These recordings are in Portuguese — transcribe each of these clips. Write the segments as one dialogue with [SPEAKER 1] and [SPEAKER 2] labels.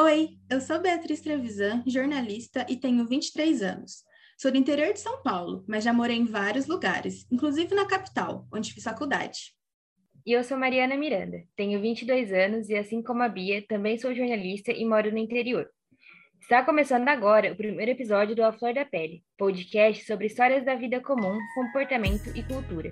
[SPEAKER 1] Oi, eu sou Beatriz Trevisan, jornalista e tenho 23 anos. Sou do interior de São Paulo, mas já morei em vários lugares, inclusive na capital, onde fiz faculdade.
[SPEAKER 2] E eu sou Mariana Miranda, tenho 22 anos e, assim como a Bia, também sou jornalista e moro no interior. Está começando agora o primeiro episódio do A Flor da Pele, podcast sobre histórias da vida comum, comportamento e cultura.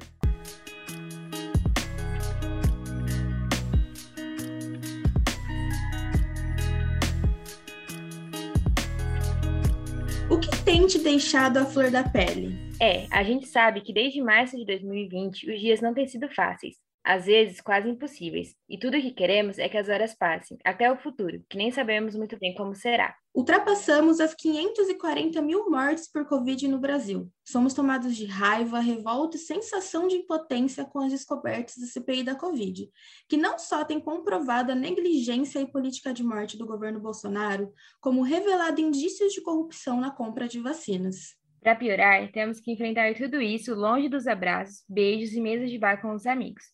[SPEAKER 1] O que tem te deixado a flor da pele?
[SPEAKER 2] É, a gente sabe que desde março de 2020 os dias não têm sido fáceis, às vezes quase impossíveis, e tudo o que queremos é que as horas passem, até o futuro, que nem sabemos muito bem como será.
[SPEAKER 1] Ultrapassamos as 540 mil mortes por Covid no Brasil. Somos tomados de raiva, revolta e sensação de impotência com as descobertas da CPI da Covid, que não só tem comprovado a negligência e política de morte do governo Bolsonaro, como revelado indícios de corrupção na compra de vacinas.
[SPEAKER 2] Para piorar, temos que enfrentar tudo isso longe dos abraços, beijos e mesas de bar com os amigos.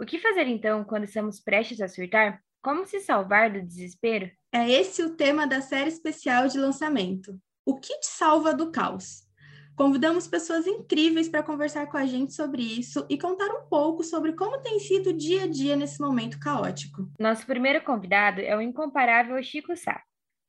[SPEAKER 2] O que fazer então quando estamos prestes a surtar? Como se salvar do desespero?
[SPEAKER 1] É esse o tema da série especial de lançamento. O que te salva do caos? Convidamos pessoas incríveis para conversar com a gente sobre isso e contar um pouco sobre como tem sido o dia a dia nesse momento caótico.
[SPEAKER 2] Nosso primeiro convidado é o incomparável Chico Sá.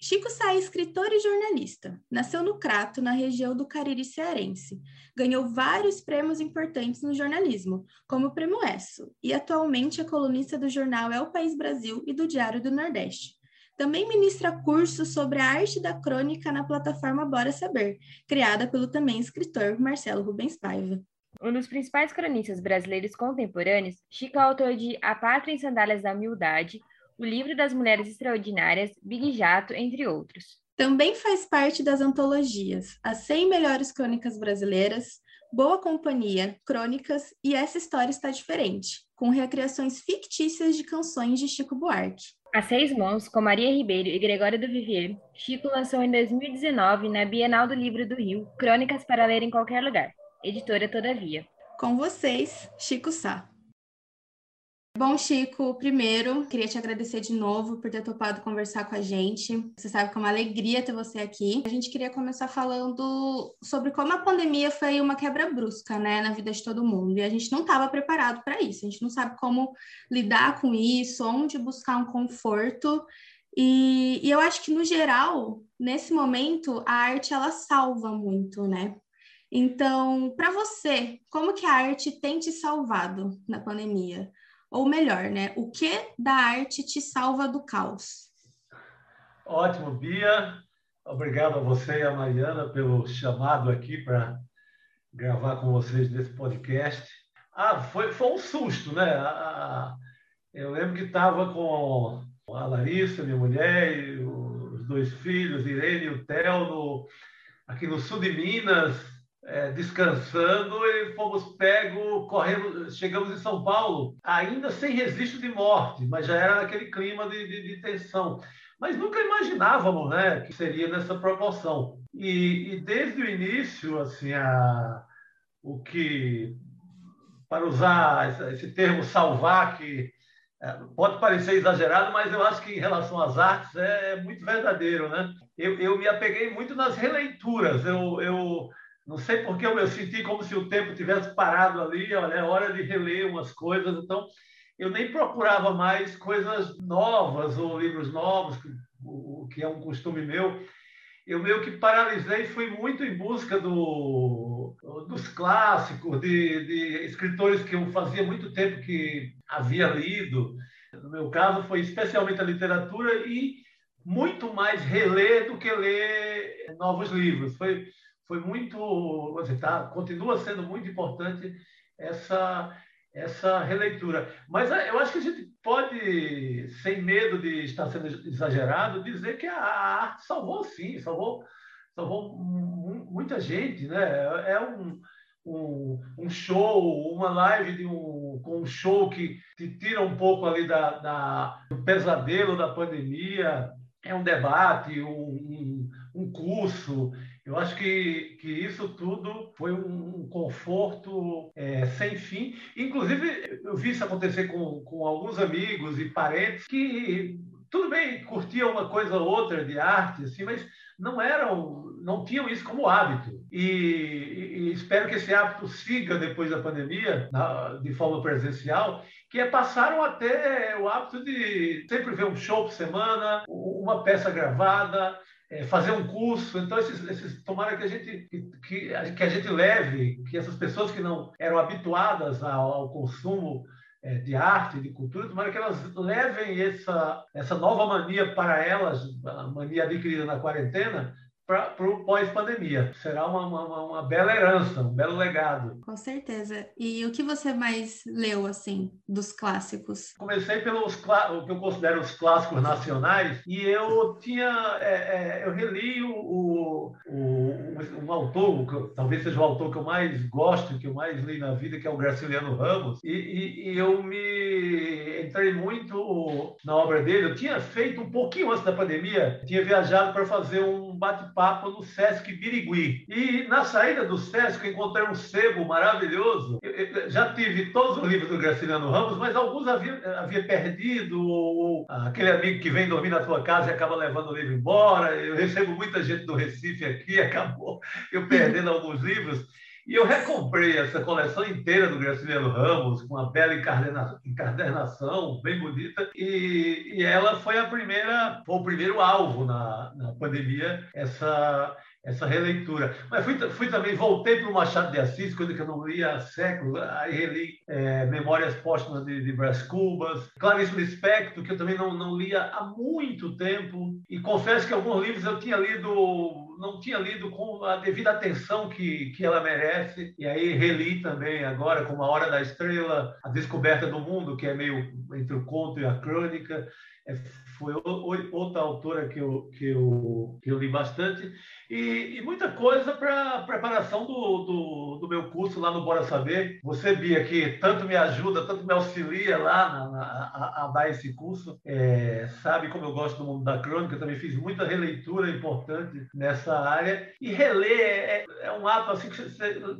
[SPEAKER 1] Chico Sá é escritor e jornalista. Nasceu no Crato, na região do Cariri cearense. Ganhou vários prêmios importantes no jornalismo, como o Prêmio ESSO, e atualmente é colunista do jornal É o País Brasil e do Diário do Nordeste. Também ministra cursos sobre a arte da crônica na plataforma Bora Saber, criada pelo também escritor Marcelo Rubens Paiva.
[SPEAKER 2] Um dos principais cronistas brasileiros contemporâneos, Chico é autor de A Pátria em Sandálias da Humildade, o Livro das Mulheres Extraordinárias, Big Jato, entre outros.
[SPEAKER 1] Também faz parte das antologias As 100 Melhores Crônicas Brasileiras, Boa Companhia, Crônicas e Essa História Está Diferente, com recriações fictícias de canções de Chico Buarque.
[SPEAKER 2] A seis mãos, com Maria Ribeiro e Gregório do Vivier, Chico lançou em 2019, na Bienal do Livro do Rio, Crônicas para ler em qualquer lugar. Editora Todavia.
[SPEAKER 1] Com vocês, Chico Sá. Bom, Chico, primeiro, queria te agradecer de novo por ter topado conversar com a gente. Você sabe que é uma alegria ter você aqui. A gente queria começar falando sobre como a pandemia foi uma quebra brusca, né, na vida de todo mundo. E a gente não estava preparado para isso. A gente não sabe como lidar com isso, onde buscar um conforto. E, e eu acho que, no geral, nesse momento, a arte ela salva muito, né? Então, para você, como que a arte tem te salvado na pandemia? Ou melhor, né? O que da arte te salva do caos?
[SPEAKER 3] Ótimo, Bia. Obrigado a você e a Mariana pelo chamado aqui para gravar com vocês nesse podcast. Ah, foi, foi um susto, né? eu lembro que estava com a Larissa, minha mulher, e os dois filhos, Irene e o Theo, aqui no sul de Minas, é, descansando e fomos pegos, correndo, chegamos em São Paulo, ainda sem registro de morte, mas já era naquele clima de, de, de tensão. Mas nunca imaginávamos né, que seria nessa proporção. E, e desde o início, assim, a, o que, para usar esse termo salvar, que é, pode parecer exagerado, mas eu acho que em relação às artes é, é muito verdadeiro. Né? Eu, eu me apeguei muito nas releituras. Eu, eu não sei porque eu senti como se o tempo tivesse parado ali, olha, é hora de reler umas coisas, então eu nem procurava mais coisas novas ou livros novos, o que é um costume meu. Eu meio que paralisei, fui muito em busca do, dos clássicos, de, de escritores que eu fazia muito tempo que havia lido. No meu caso, foi especialmente a literatura e muito mais reler do que ler novos livros. Foi foi muito, assim, tá, continua sendo muito importante essa essa releitura. Mas eh, eu acho que a gente pode, sem medo de estar sendo exagerado, dizer que a arte salvou sim, salvou, salvou muita gente, né? É um, um, um show, uma live de um, com um show que te tira um pouco ali da, da do pesadelo da pandemia, é um debate, um, um curso. Eu acho que, que isso tudo foi um, conforto é, sem fim. Inclusive, eu vi isso acontecer com, com alguns amigos e parentes que, tudo bem, curtia uma coisa ou outra de arte, assim, mas não eram, não tinham isso como hábito. E, e, e espero que esse hábito siga depois da pandemia, na, de forma presencial, que é, passaram a ter o hábito de sempre ver um show por semana, uma peça gravada, é, fazer um curso. Então, esses, esses tomara que a gente que, que, a gente leve, que essas pessoas que não eram habituadas ao, ao consumo é, de arte, de cultura, tomara que elas levem essa, essa nova mania para elas, a mania adquirida na quarentena, para o pós-pandemia. Será uma, uma, uma, bela herança, um belo legado.
[SPEAKER 1] Com certeza. E o que você mais leu, assim, dos clássicos?
[SPEAKER 3] Comecei pelos o que eu considero os clássicos nacionais, e eu tinha, é, é, eu reli o, o, um autor, que talvez seja o autor que eu mais gosto, que eu mais li na vida, que é o Graciliano Ramos, e, e, e eu me entrei muito na obra dele. Eu tinha feito um pouquinho antes da pandemia, tinha viajado para fazer um bate-papo papo no Sesc Birigui. E na saída do Sesc eu encontrei um sebo maravilhoso. Eu, eu já tive todos os livros do Graciliano Ramos, mas alguns havia, havia perdido, ou, aquele amigo que vem dormir na tua casa e acaba levando o livro embora. Eu recebo muita gente do Recife aqui, acabou eu perdendo alguns livros. E eu recomprei essa coleção inteira do Graciliano Ramos, com uma bela encadernação, bem bonita, e, e ela foi a primeira, foi o primeiro alvo na, na pandemia, essa essa releitura. Mas fui, fui também, voltei para o Machado de Assis, coisa que eu não lia há séculos, aí reli é, Memórias Póstumas de, de Brás Cubas, Clarice Lispector, que eu também não, não lia há muito tempo, e confesso que alguns livros eu tinha lido não tinha lido com a devida atenção que, que ela merece, e aí reli também agora, com A Hora da Estrela, A Descoberta do Mundo, que é meio entre o conto e a crônica, é, foi outra autora que eu, que eu, que eu li bastante, e, e muita coisa para preparação do, do, do, meu curso lá no Bora Saber. Você, Bia, que tanto me ajuda, tanto me auxilia lá na, na, a, a, dar esse curso, é, sabe como eu gosto do mundo da crônica, também fiz muita releitura importante nessa área, e reler é, é um ato assim que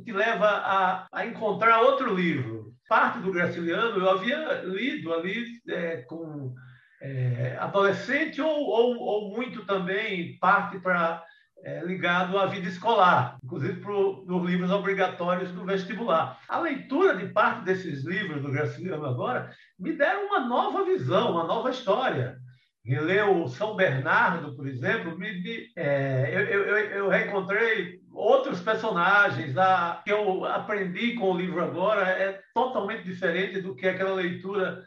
[SPEAKER 3] te leva a, a encontrar outro livro. Parte do Graciliano eu havia lido ali é, com é, adolescente ou, ou, ou, muito também parte para é, ligado à vida escolar, inclusive para os livros obrigatórios do vestibular. A leitura de parte desses livros do Graciliano agora me deram uma nova visão, uma nova história. Reler o São Bernardo, por exemplo, me, me, é, eu, eu, eu reencontrei outros personagens. A, que eu aprendi com o livro agora é totalmente diferente do que aquela leitura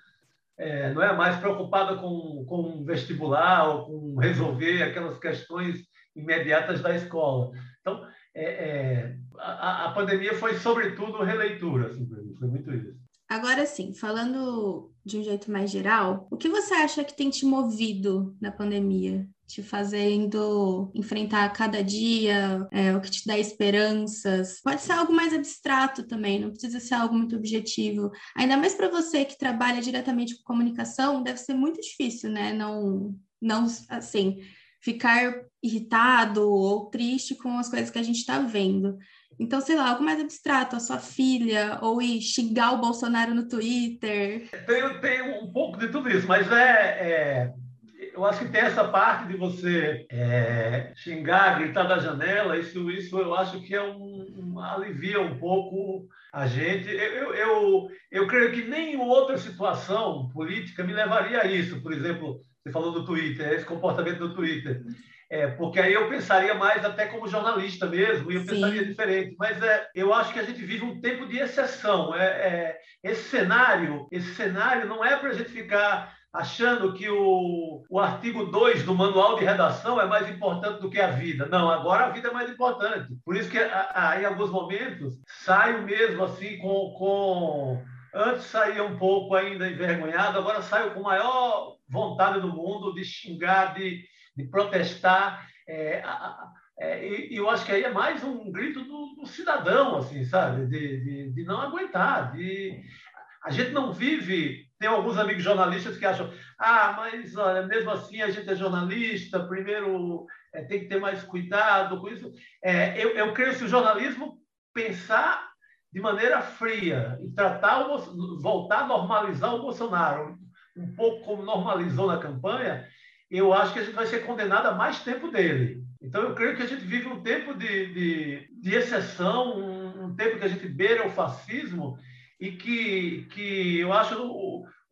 [SPEAKER 3] é, não é mais preocupada com, com vestibular ou com resolver aquelas questões imediatas da escola. Então, é, é, a, a, pandemia foi, sobretudo, releitura, assim, foi muito isso.
[SPEAKER 1] Agora sim, falando de um jeito mais geral, o que você acha que tem te movido na pandemia? Te fazendo enfrentar cada dia, é, o que te dá esperanças. Pode ser algo mais abstrato também, não precisa ser algo muito objetivo. Ainda mais para você que trabalha diretamente com comunicação, deve ser muito difícil, né? Não, não assim, ficar irritado ou triste com as coisas que a gente está vendo. Então, sei lá, algo mais abstrato, a sua filha, ou ir xingar o Bolsonaro no Twitter.
[SPEAKER 3] Tem, tem um pouco de tudo isso, mas é, é eu acho que tem essa parte de você é, xingar, gritar da janela, isso, isso eu acho que é um, um alivia um pouco a gente. Eu, eu, eu creio que nenhuma outra situação política me levaria a isso. Por exemplo, você falou do Twitter, esse comportamento do Twitter. É, porque aí eu pensaria mais até como jornalista mesmo, e eu Sim. pensaria diferente. Mas é, eu acho que a gente vive um tempo de exceção. É, é esse cenário, esse cenário não é para a gente ficar achando que o, o artigo 2 do manual de redação é mais importante do que a vida. Não, agora a vida é mais importante. Por isso que a, em alguns momentos saio mesmo assim com, com antes saía um pouco ainda envergonhado, agora saio com maior vontade do mundo de xingar, de de protestar. É, é, e eu acho que aí é mais um grito do, do cidadão, assim, sabe? De, de, de, não aguentar. De... A gente não vive. Tem alguns amigos jornalistas que acham, ah, mas olha, mesmo assim a gente é jornalista, primeiro é, tem que ter mais cuidado com isso. É, eu, eu creio que o jornalismo pensar de maneira fria e tratar o, voltar a normalizar o Bolsonaro um pouco como normalizou na campanha, eu acho que a gente vai ser condenado a mais tempo dele. Então, eu creio que a gente vive um tempo de, de, de exceção, um, um, tempo que a gente beira o fascismo e que, que eu acho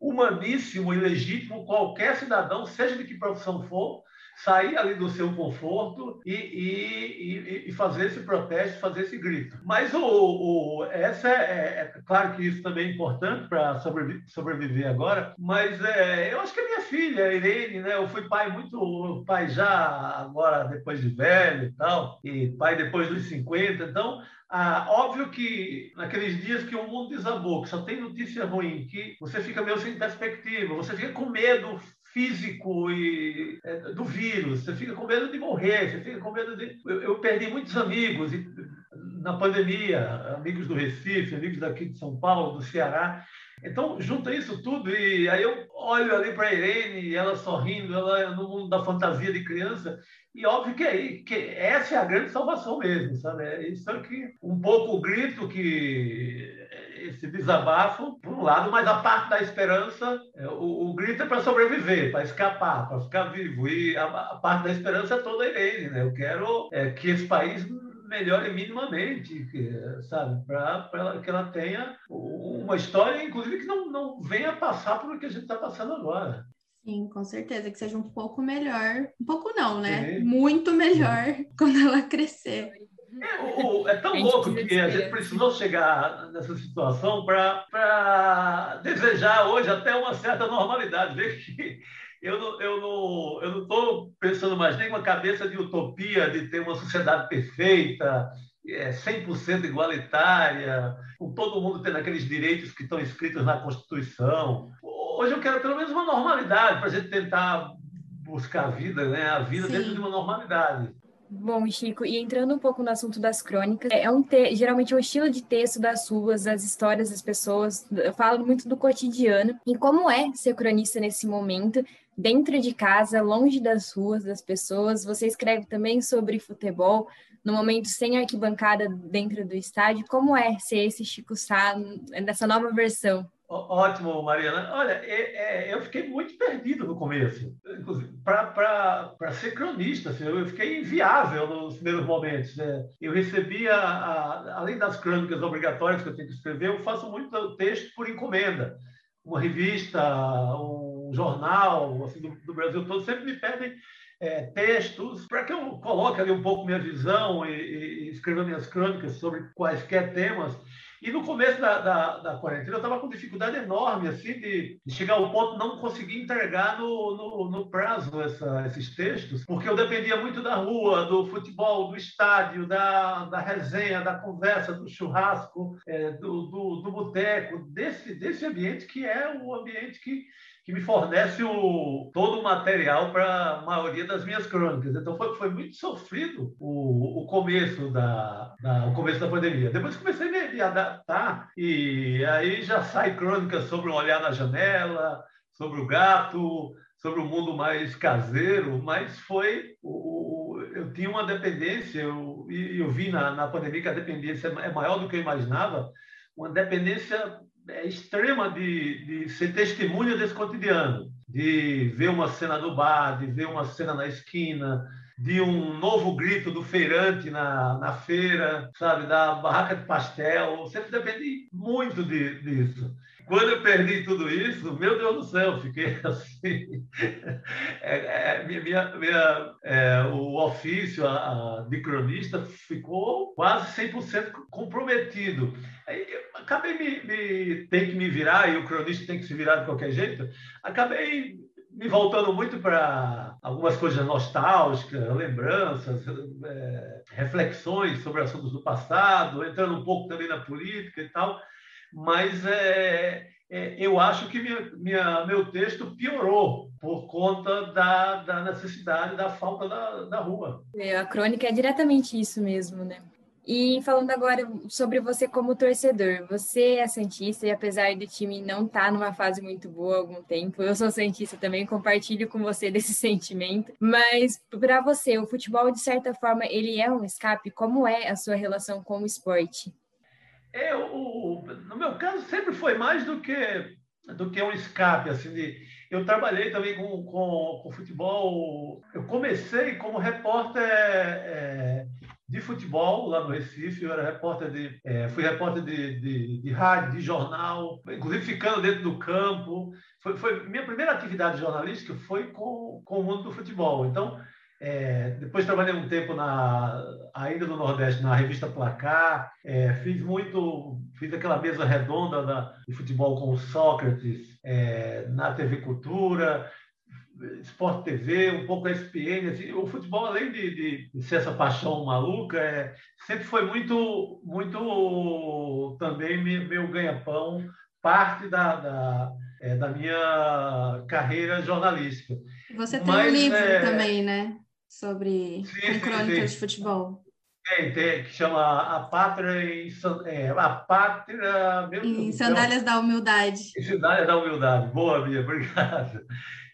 [SPEAKER 3] humaníssimo e legítimo qualquer cidadão, seja de que profissão for, sair ali do seu conforto e, e, e, fazer esse protesto, fazer esse grito. Mas o, o essa é, é, é, claro que isso também é importante para sobreviver, sobreviver agora, mas é, eu acho que a minha filha, a Irene, né, eu fui pai muito, pai já agora depois de velho e tal, e pai depois dos 50, então ah, óbvio que naqueles dias que o mundo desabou, que só tem notícia ruim, que você fica meio sem perspectiva, você fica com medo físico e é, do vírus, você fica com medo de morrer, você fica com medo de. Eu, eu perdi muitos amigos e, na pandemia, amigos do Recife, amigos daqui de São Paulo, do Ceará. Então, junta isso tudo e aí eu olho ali para a Irene, ela sorrindo, ela no mundo da fantasia de criança, e óbvio que, é, que essa é a grande salvação mesmo, sabe? É isso é que um pouco o grito que esse desabafo, por um lado, mas a parte da esperança, é, o, o grito é para sobreviver, para escapar, para ficar vivo. E a, a, parte da esperança é toda ele, né? Eu quero é, que esse país melhore minimamente, sabe? Para que ela tenha uma história, inclusive, que não, não venha passar por o que a gente está passando agora.
[SPEAKER 1] Sim, com certeza, que seja um pouco melhor. Um pouco não, né? Sim. Muito melhor quando ela crescer.
[SPEAKER 3] É, o, é tão louco que a gente precisou chegar nessa situação para desejar hoje até uma certa normalidade. Ver que eu não estou eu não, eu não pensando mais nem com a cabeça de utopia, de ter uma sociedade perfeita, é, 100% igualitária, com todo mundo tendo aqueles direitos que estão escritos na Constituição. Hoje eu quero pelo menos uma normalidade para a gente tentar buscar a vida, né? a vida Sim. dentro de uma normalidade.
[SPEAKER 2] Bom, Chico, e entrando um pouco no assunto das crônicas, é um te... geralmente é um estilo de texto das ruas, das histórias das pessoas, falo muito do cotidiano. E como é ser cronista nesse momento, dentro de casa, longe das ruas, das pessoas? Você escreve também sobre futebol, no momento sem arquibancada dentro do estádio. Como é ser esse Chico Sá nessa nova versão?
[SPEAKER 3] Ótimo, Mariana. Olha, é, é, eu fiquei muito perdido no começo, para ser cronista. Assim, eu fiquei inviável nos primeiros momentos. Né? Eu recebia, a, além das crônicas obrigatórias que eu tenho que escrever, eu faço muito texto por encomenda. Uma revista, um jornal assim, do, do Brasil todo sempre me pedem é, textos para que eu coloque ali um pouco minha visão e, e escreva minhas crônicas sobre quaisquer temas. E no começo da, da, da quarentena, eu estava com dificuldade enorme assim, de, de, chegar ao ponto de não conseguir entregar no, no, no prazo essa, esses textos, porque eu dependia muito da rua, do futebol, do estádio, da, da resenha, da conversa, do churrasco, é, do, do, do boteco, desse, desse ambiente que é o ambiente que que me fornece o, todo o material para a maioria das minhas crônicas. Então foi, foi muito sofrido o, o começo da, da, o começo da pandemia. Depois comecei a me, adaptar e aí já sai crônicas sobre um olhar na janela, sobre o gato, sobre o mundo mais caseiro, mas foi o, eu tinha uma dependência eu, eu vi na, na pandemia que a dependência é maior do que eu imaginava, uma dependência extrema de, de ser testemunha desse cotidiano, de ver uma cena do bar, de ver uma cena na esquina, de um novo grito do feirante na, na feira, sabe, da barraca de pastel. Sempre depende muito de, disso. Quando eu perdi tudo isso, meu Deus do céu, fiquei assim. É, é, minha, minha, é, o ofício a, a, de cronista ficou quase 100% comprometido. Aí, acabei me, me tem que me virar e o cronista tem que se virar de qualquer jeito. Acabei me voltando muito para algumas coisas nostálgicas, lembranças, é, reflexões sobre assuntos do passado, entrando um pouco também na política e tal mas é, é, eu acho que minha, minha, meu texto piorou por conta da, da necessidade, da falta da, da rua.
[SPEAKER 2] É, a crônica é diretamente isso mesmo, né? E falando agora sobre você como torcedor, você é Santista e apesar do time não estar tá numa fase muito boa há algum tempo, eu sou Santista também, compartilho com você desse sentimento, mas para você, o futebol, de certa forma, ele é um escape? Como é a sua relação com o esporte?
[SPEAKER 3] É, o, no meu caso, sempre foi mais do que, do que um escape. Assim, de, eu trabalhei também com, com, com futebol. Eu comecei como repórter é, de futebol lá no Recife. Eu era repórter de, é, fui repórter de, de, de, rádio, de jornal, inclusive ficando dentro do campo. Foi, foi minha primeira atividade jornalística foi com, com o mundo do futebol. Então é, depois trabalhei um tempo na, ainda no Nordeste na revista Placar. É, fiz muito, fiz aquela mesa redonda da, de futebol com o Sócrates é, na TV Cultura, Sport TV, um pouco SPN. Assim, o futebol, além de, de, de, ser essa paixão maluca, é, sempre foi muito, muito também meu ganha-pão, parte da, da, é, da minha carreira jornalística.
[SPEAKER 1] Você tem Mas, um livro é, também, né? Sobre sim, crônica de futebol.
[SPEAKER 3] Tem, tem, que chama A Pátria em, é, a Pátria,
[SPEAKER 1] em Sandálias da Humildade.
[SPEAKER 3] Em Sandálias da Humildade. Boa, Bia, obrigado.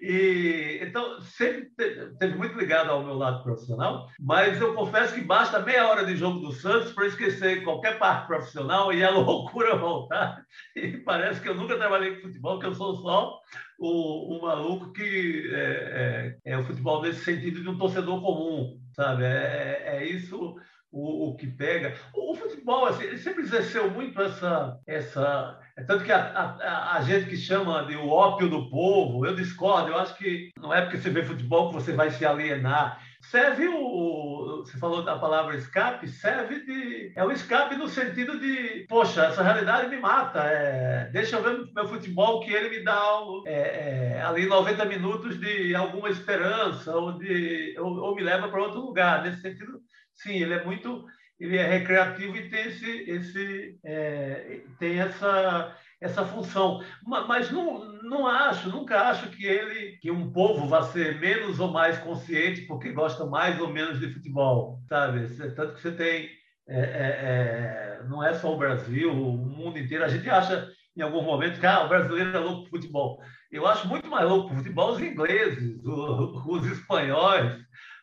[SPEAKER 3] E, então, sempre teve muito ligado ao meu lado profissional, mas eu confesso que basta meia hora de jogo do Santos para esquecer qualquer parte profissional e a loucura voltar. E parece que eu nunca trabalhei com futebol, que eu sou só o, o maluco que é, é, é, o futebol nesse sentido de um torcedor comum, sabe? É, é, é isso o, o, que pega. O, o futebol, assim, sempre exerceu muito essa, essa é tanto que a, a, a, gente que chama de o ópio do povo, eu discordo, eu acho que não é porque você vê futebol que você vai se alienar. Serve o. Você falou da palavra escape, serve de. É o escape no sentido de, poxa, essa realidade me mata. É, deixa eu ver meu futebol que ele me dá é, é, ali 90 minutos de alguma esperança, ou, de, ou, ou me leva para outro lugar. Nesse sentido, sim, ele é muito ele é recreativo e tem esse, esse é, tem essa essa função, mas não, não acho, nunca acho que ele, que um povo vá ser menos ou mais consciente porque gosta mais ou menos de futebol, sabe? Tanto que você tem, é, é, é, não é só o Brasil, o mundo inteiro. A gente acha em algum momento que ah, o brasileiro é louco por futebol. Eu acho muito mais louco por futebol os ingleses, os, os espanhóis,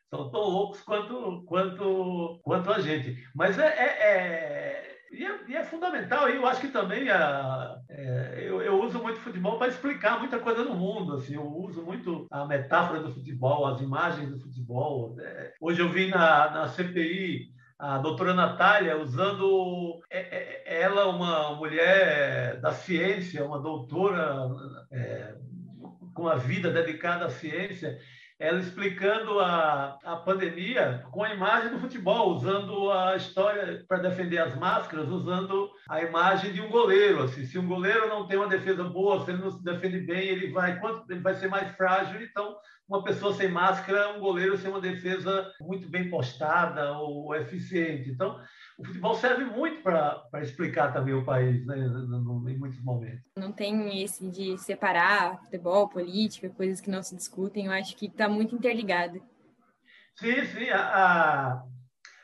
[SPEAKER 3] são tão loucos quanto, quanto, quanto a gente. Mas é, é, é e é, e é, fundamental, eu acho que também a, é, eu, eu, uso muito futebol para explicar muita coisa no mundo. Assim, eu uso muito a metáfora do futebol, as imagens do futebol. É, hoje eu vi na, na CPI a doutora Natália usando é, é, ela, uma mulher da ciência, uma doutora é, com a vida dedicada à ciência, ela explicando a, a pandemia com a imagem do futebol, usando a história para defender as máscaras, usando a imagem de um goleiro. Assim, se um goleiro não tem uma defesa boa, se ele não se defende bem, ele vai, ele vai ser mais frágil. Então, uma pessoa sem máscara, um goleiro sem uma defesa muito bem postada ou eficiente. Então, o futebol serve muito para explicar também o país, né, em muitos momentos.
[SPEAKER 2] Não tem esse de separar futebol, política, coisas que não se discutem. Eu acho que está muito interligado.
[SPEAKER 3] Sim, sim. A, a...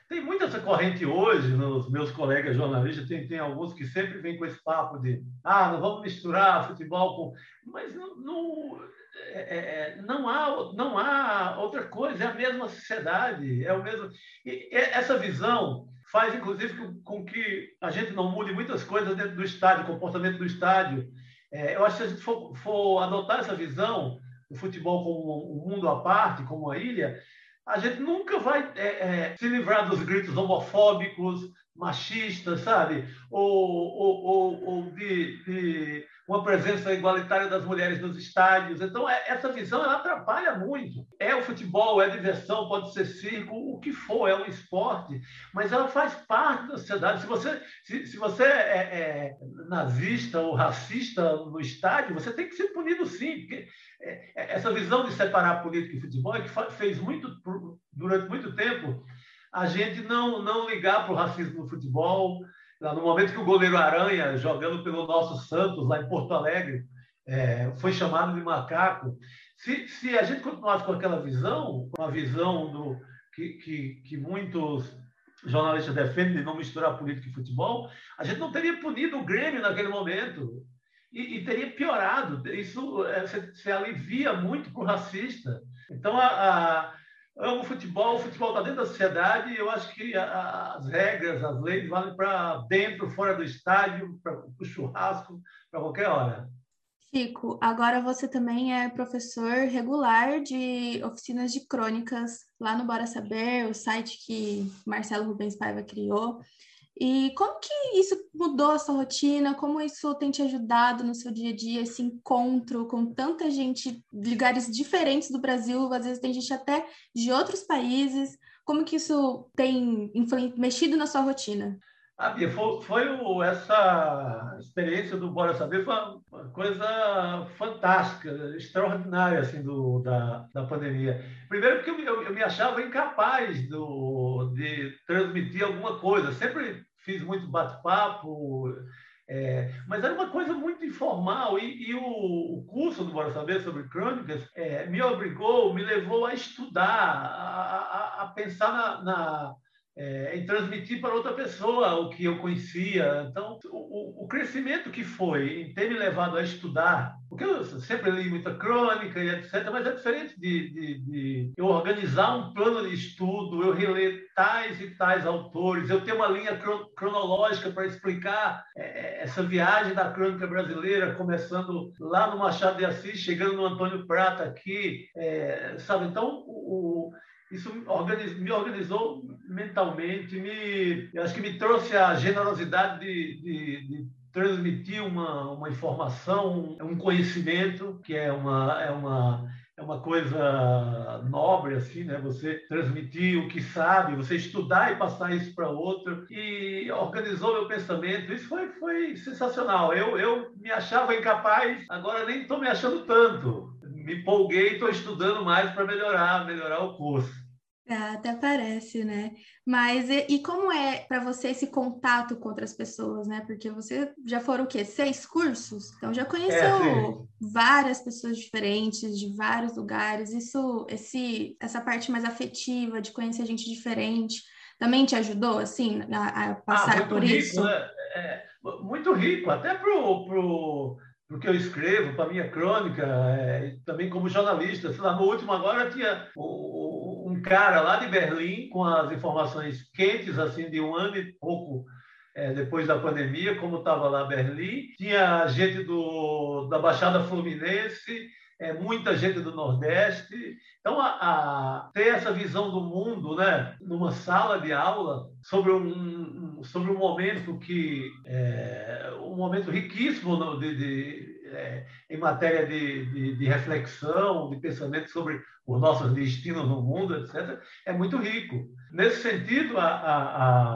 [SPEAKER 3] Tem muita essa corrente hoje nos meus colegas jornalistas, tem, tem alguns que sempre vêm com esse papo de ah, não vamos misturar futebol com. Mas não, não é, é, é, não, há, não há outra coisa, é a mesma sociedade, é o mesmo. E essa visão faz, inclusive, com, que a gente não mude muitas coisas dentro do estádio, comportamento do estádio. É, eu acho que se a gente for, for adotar essa visão do futebol como um mundo à parte, como uma ilha, a gente nunca vai é, é, se livrar dos gritos homofóbicos, machistas, sabe? Ou, ou, ou, ou de, de uma presença igualitária das mulheres nos estádios. Então, é, essa visão ela atrapalha muito. É o futebol, é diversão, pode ser circo, o que for, é um esporte, mas ela faz parte da sociedade. Se você, se, se você é, é nazista ou racista no estádio, você tem que ser punido sim, porque é, é, essa visão de separar política e futebol é que fez muito, durante muito tempo, a gente não, não ligar para o racismo no futebol, no momento que o goleiro Aranha, jogando pelo nosso Santos, lá em Porto Alegre, é, foi chamado de macaco. Se, se a gente continuasse com aquela visão, com a visão do, que, que, que muitos jornalistas defendem de não misturar política e futebol, a gente não teria punido o Grêmio naquele momento. E, e teria piorado. Isso é, se, se alivia muito para o racista. Então, a, a amo futebol, o futebol está dentro da sociedade eu acho que as regras, as leis valem para dentro, fora do estádio, para o churrasco, para qualquer hora.
[SPEAKER 1] Chico, agora você também é professor regular de oficinas de crônicas lá no Bora Saber, o site que Marcelo Rubens Paiva criou. E como que isso mudou a sua rotina? Como isso tem te ajudado no seu dia a dia, esse encontro com tanta gente de lugares diferentes do Brasil, às vezes tem gente até de outros países. Como que isso tem mexido na sua rotina?
[SPEAKER 3] Ah, Bia, foi, foi essa experiência do Bora Saber foi uma coisa fantástica, extraordinária assim do, da, da pandemia. Primeiro porque eu, eu, eu me achava incapaz do, de transmitir alguma coisa. Sempre fiz muito bate-papo, é, mas era uma coisa muito informal e, e o, o, curso do Bora Saber sobre crônicas é, me obrigou, me levou a estudar, a, a, a pensar na, na é, em transmitir para outra pessoa o que eu conhecia. Então, o, o, crescimento que foi em ter me levado a estudar, porque eu sempre li muita crônica e etc., mas é diferente de, de, de eu organizar um plano de estudo, eu reler tais e tais autores, eu ter uma linha cronológica para explicar é, é, essa viagem da crônica brasileira, começando lá no Machado de Assis, chegando no Antônio Prata aqui, é, sabe? Então, o, isso me organizou mentalmente, me, acho que me trouxe a generosidade de, de, de transmitir uma, uma informação, um conhecimento, que é uma, é uma, é uma coisa nobre, assim, né? Você transmitir o que sabe, você estudar e passar isso para outro, e organizou meu pensamento. Isso foi, foi sensacional. Eu, eu me achava incapaz, agora nem estou me achando tanto. Me empolguei estou estudando mais para melhorar, melhorar o curso.
[SPEAKER 1] É, até parece, né? Mas e, e como é para você esse contato com outras pessoas, né? Porque você já foram o quê? Seis cursos? Então já conheceu é, várias pessoas diferentes, de vários lugares. Isso, esse, essa parte mais afetiva de conhecer gente diferente, também te ajudou, assim, a, a passar ah, por
[SPEAKER 3] rico,
[SPEAKER 1] isso?
[SPEAKER 3] Né? É, muito rico, até pro, pro pro que eu escrevo, para minha crônica, é, também como jornalista. Sei lá, no último agora tinha um cara lá de Berlim com as informações quentes, assim, de um ano e pouco é, depois da pandemia, como estava lá Berlim. Tinha gente do, da Baixada Fluminense, é, muita gente do Nordeste. Então, a, a, ter essa visão do mundo, né, numa sala de aula, sobre um sobre um momento que é um momento riquíssimo de, de é, em matéria de, de, de, reflexão, de pensamento sobre os nossos destinos no mundo, etc., é muito rico. Nesse sentido, a, a,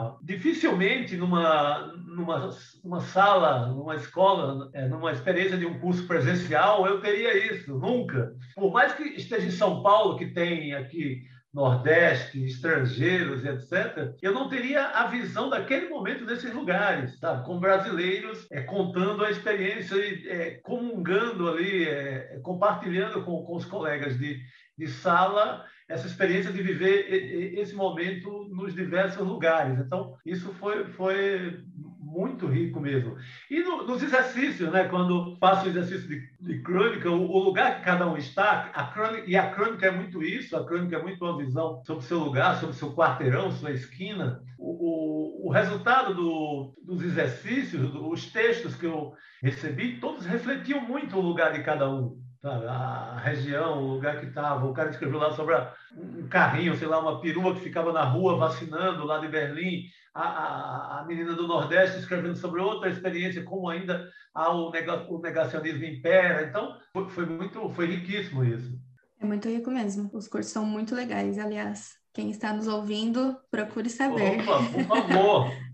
[SPEAKER 3] a, dificilmente numa, numa, numa sala, numa escola, é, numa experiência de um curso presencial, eu teria isso, nunca. Por mais que esteja em São Paulo, que tem aqui Nordeste, estrangeiros, etc., eu não teria a visão daquele momento desses lugares, sabe? Com brasileiros é, contando a experiência e é, comungando ali, é, compartilhando com, com os colegas de, de sala essa experiência de viver esse momento nos diversos lugares. Então, isso foi, foi muito rico mesmo. E no, nos exercícios, né, quando faço o exercício de, de crônica, o, o, lugar que cada um está, a crônica, e a crônica é muito isso, a crônica é muito uma visão sobre seu lugar, sobre seu quarteirão, sua esquina. O, o, o resultado do, dos exercícios, os textos que eu recebi, todos refletiam muito o lugar de cada um. A região, o lugar que estava. O cara escreveu lá sobre um carrinho, sei lá, uma perua que ficava na rua vacinando lá de Berlim a, a, a, menina do Nordeste escrevendo sobre outra experiência, como ainda há o, o negacionismo impera. Então, foi, foi, muito, foi riquíssimo isso.
[SPEAKER 1] É muito rico mesmo. Os cursos são muito legais, aliás. Quem está nos ouvindo, procure saber.
[SPEAKER 3] Opa, por favor.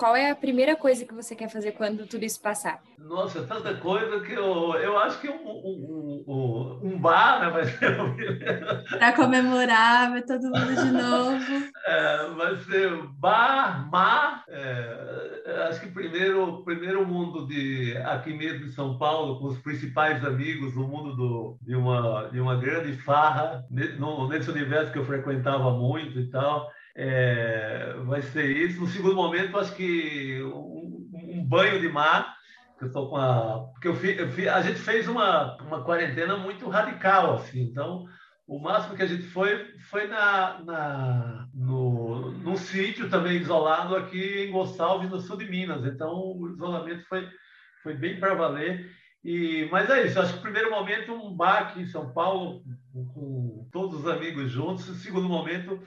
[SPEAKER 2] Qual é a primeira coisa que você quer fazer quando tudo isso passar?
[SPEAKER 3] Nossa, tanta coisa que eu, eu acho que um, um, um, um bar, né? Vai ser
[SPEAKER 1] Para comemorar, ver todo mundo de novo.
[SPEAKER 3] É, vai ser bar, mar. É, acho que primeiro, primeiro mundo de aqui mesmo em São Paulo, com os principais amigos, o mundo do, de, uma, de uma grande farra, nesse universo que eu frequentava muito e tal é, vai ser isso. No segundo momento, acho que um, um banho de mar, que eu estou com a. Porque eu fi, eu fi, a gente fez uma, uma quarentena muito radical, assim, então. O máximo que a gente foi foi na, na, no, num sítio também isolado aqui em Gonçalves, no sul de Minas. Então, o isolamento foi, foi bem para valer. E, mas é isso, acho que o primeiro momento um bar aqui em São Paulo, com todos os amigos juntos, o segundo momento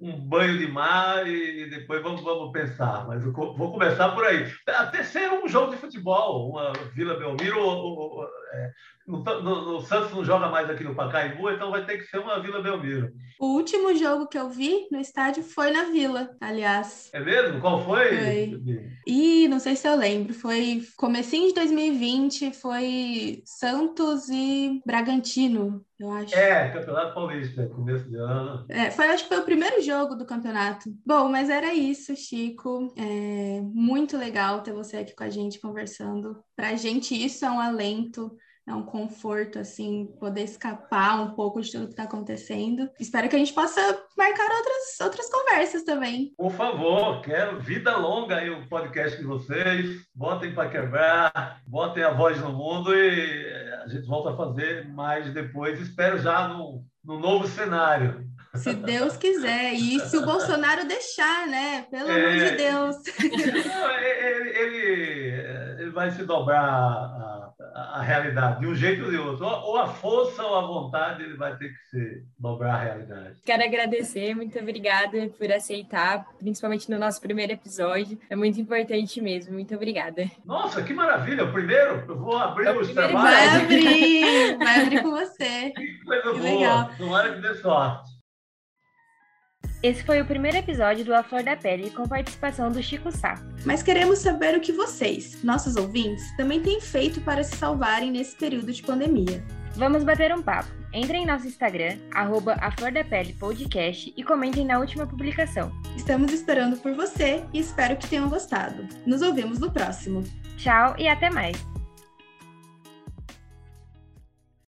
[SPEAKER 3] um banho de mar e depois vamos, vamos pensar. Mas vou começar por aí. Até ser um jogo de futebol, uma Vila Belmiro. Ou, ou, é, no, no, no, Santos não joga mais aqui no Pacaembu, então vai ter que ser uma Vila Belmiro.
[SPEAKER 1] O último jogo que eu vi no estádio foi na Vila, aliás.
[SPEAKER 3] É mesmo? Qual foi?
[SPEAKER 1] foi. E não sei se eu lembro. Foi comecinho de 2020, foi Santos e Bragantino eu acho.
[SPEAKER 3] É, Campeonato Paulista, começo de ano.
[SPEAKER 1] É, foi, acho que foi o primeiro jogo do campeonato. Bom, mas era isso, Chico. É muito legal ter você aqui com a gente conversando. Pra gente, isso é um alento é um conforto, assim, poder escapar um pouco de tudo que está acontecendo. Espero que a gente possa marcar outras, outras conversas também.
[SPEAKER 3] Por favor, quero vida longa aí o podcast de vocês. Botem para quebrar, botem a voz no mundo e a gente volta a fazer mais depois. Espero já no, no novo cenário.
[SPEAKER 1] Se Deus quiser. E se o Bolsonaro deixar, né? Pelo é... amor de Deus.
[SPEAKER 3] ele, ele, ele vai se dobrar a realidade, de um jeito ou de outro. Ou a força ou a vontade, ele vai ter que se dobrar a realidade.
[SPEAKER 2] Quero agradecer, muito obrigada por aceitar, principalmente no nosso primeiro episódio. É muito importante mesmo, muito obrigada.
[SPEAKER 3] Nossa, que maravilha! O primeiro, eu vou abrir é os trabalhos.
[SPEAKER 1] Vai abrir, vai abrir com você.
[SPEAKER 3] Que coisa que boa, legal. tomara que dê sorte.
[SPEAKER 2] Esse foi o primeiro episódio do A Flor da Pele com participação do Chico Sá.
[SPEAKER 1] Mas queremos saber o que vocês, nossos ouvintes, também têm feito para se salvarem nesse período de pandemia.
[SPEAKER 2] Vamos bater um papo. Entrem em nosso Instagram, arroba a Flor da Pele Podcast e comentem na última publicação.
[SPEAKER 1] Estamos esperando por você e espero que tenham gostado. Nos ouvimos no próximo.
[SPEAKER 2] Tchau e até mais!